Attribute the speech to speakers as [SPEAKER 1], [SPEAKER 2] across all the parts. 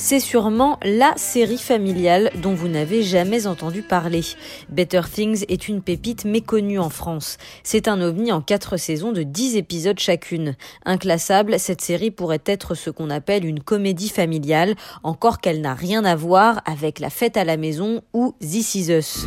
[SPEAKER 1] c'est sûrement la série familiale dont vous n'avez jamais entendu parler. Better Things est une pépite méconnue en France. C'est un ovni en quatre saisons de 10 épisodes chacune. Inclassable, cette série pourrait être ce qu'on appelle une comédie familiale, encore qu'elle n'a rien à voir avec La fête à la maison ou This Is Us.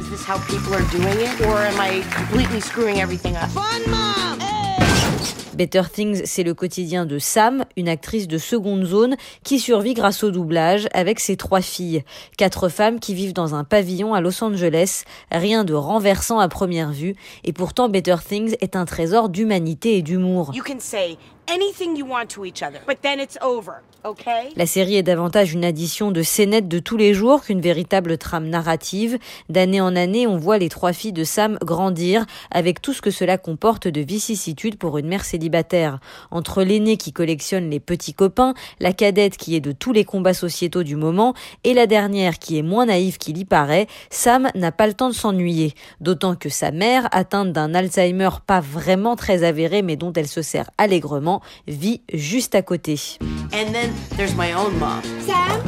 [SPEAKER 1] Better Things, c'est le quotidien de Sam, une actrice de seconde zone qui survit grâce au doublage avec ses trois filles. Quatre femmes qui vivent dans un pavillon à Los Angeles. Rien de renversant à première vue. Et pourtant, Better Things est un trésor d'humanité et d'humour. La série est davantage une addition de scénettes de tous les jours qu'une véritable trame narrative. D'année en année, on voit les trois filles de Sam grandir avec tout ce que cela comporte de vicissitudes pour une mère célibataire. Entre l'aînée qui collectionne les petits copains, la cadette qui est de tous les combats sociétaux du moment et la dernière qui est moins naïve qu'il y paraît, Sam n'a pas le temps de s'ennuyer. D'autant que sa mère, atteinte d'un Alzheimer pas vraiment très avéré mais dont elle se sert allègrement, vit juste à côté.
[SPEAKER 2] And then there's my own mom.
[SPEAKER 3] Sam?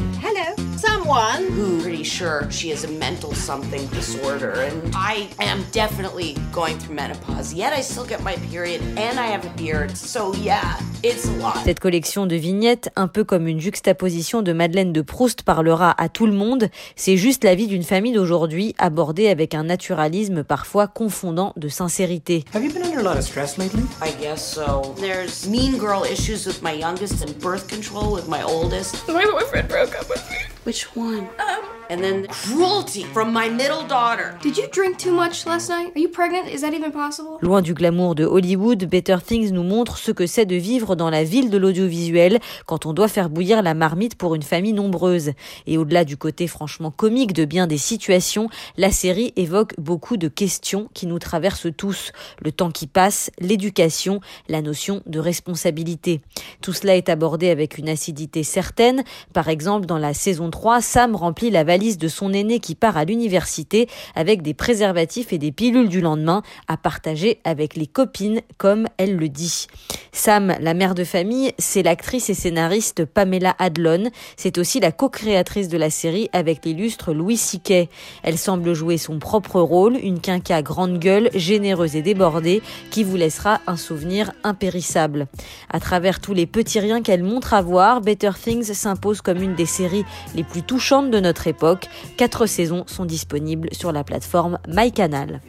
[SPEAKER 2] Someone who pretty sure she has a mental something disorder, and I am definitely going through menopause. Yet I still get my period and I have a beard. So yeah, it's a lot.
[SPEAKER 1] Cette collection de vignettes, un peu comme une juxtaposition de Madeleine de Proust, parlera à tout le monde. C'est juste la vie d'une famille d'aujourd'hui, abordée avec un naturalisme parfois confondant de sincérité.
[SPEAKER 4] Have you been under a lot of stress lately?
[SPEAKER 2] I guess so. There's mean girl issues with my youngest and birth control with my oldest.
[SPEAKER 3] My boyfriend broke up with me.
[SPEAKER 2] Which one? Um, and then cruelty from my middle daughter.
[SPEAKER 3] Did you drink too much last night? Are you pregnant? Is that even possible?
[SPEAKER 1] Loin du glamour de Hollywood, Better Things nous montre ce que c'est de vivre dans la ville de l'audiovisuel quand on doit faire bouillir la marmite pour une famille nombreuse. Et au-delà du côté franchement comique de bien des situations, la série évoque beaucoup de questions qui nous traversent tous. Le temps qui passe, l'éducation, la notion de responsabilité. Tout cela est abordé avec une acidité certaine. Par exemple, dans la saison 3, Sam remplit la valise de son aîné qui part à l'université avec des préservatifs et des pilules du lendemain à partager avec les copines, comme elle le dit. Sam, la mère de famille, c'est l'actrice et scénariste Pamela Adlon. C'est aussi la co-créatrice de la série avec l'illustre Louis Siquet. Elle semble jouer son propre rôle, une quinca grande gueule, généreuse et débordée, qui vous laissera un souvenir impérissable. À travers tous les petits riens qu'elle montre à voir, Better Things s'impose comme une des séries les plus touchantes de notre époque. Quatre saisons sont disponibles sur la plateforme MyCanal.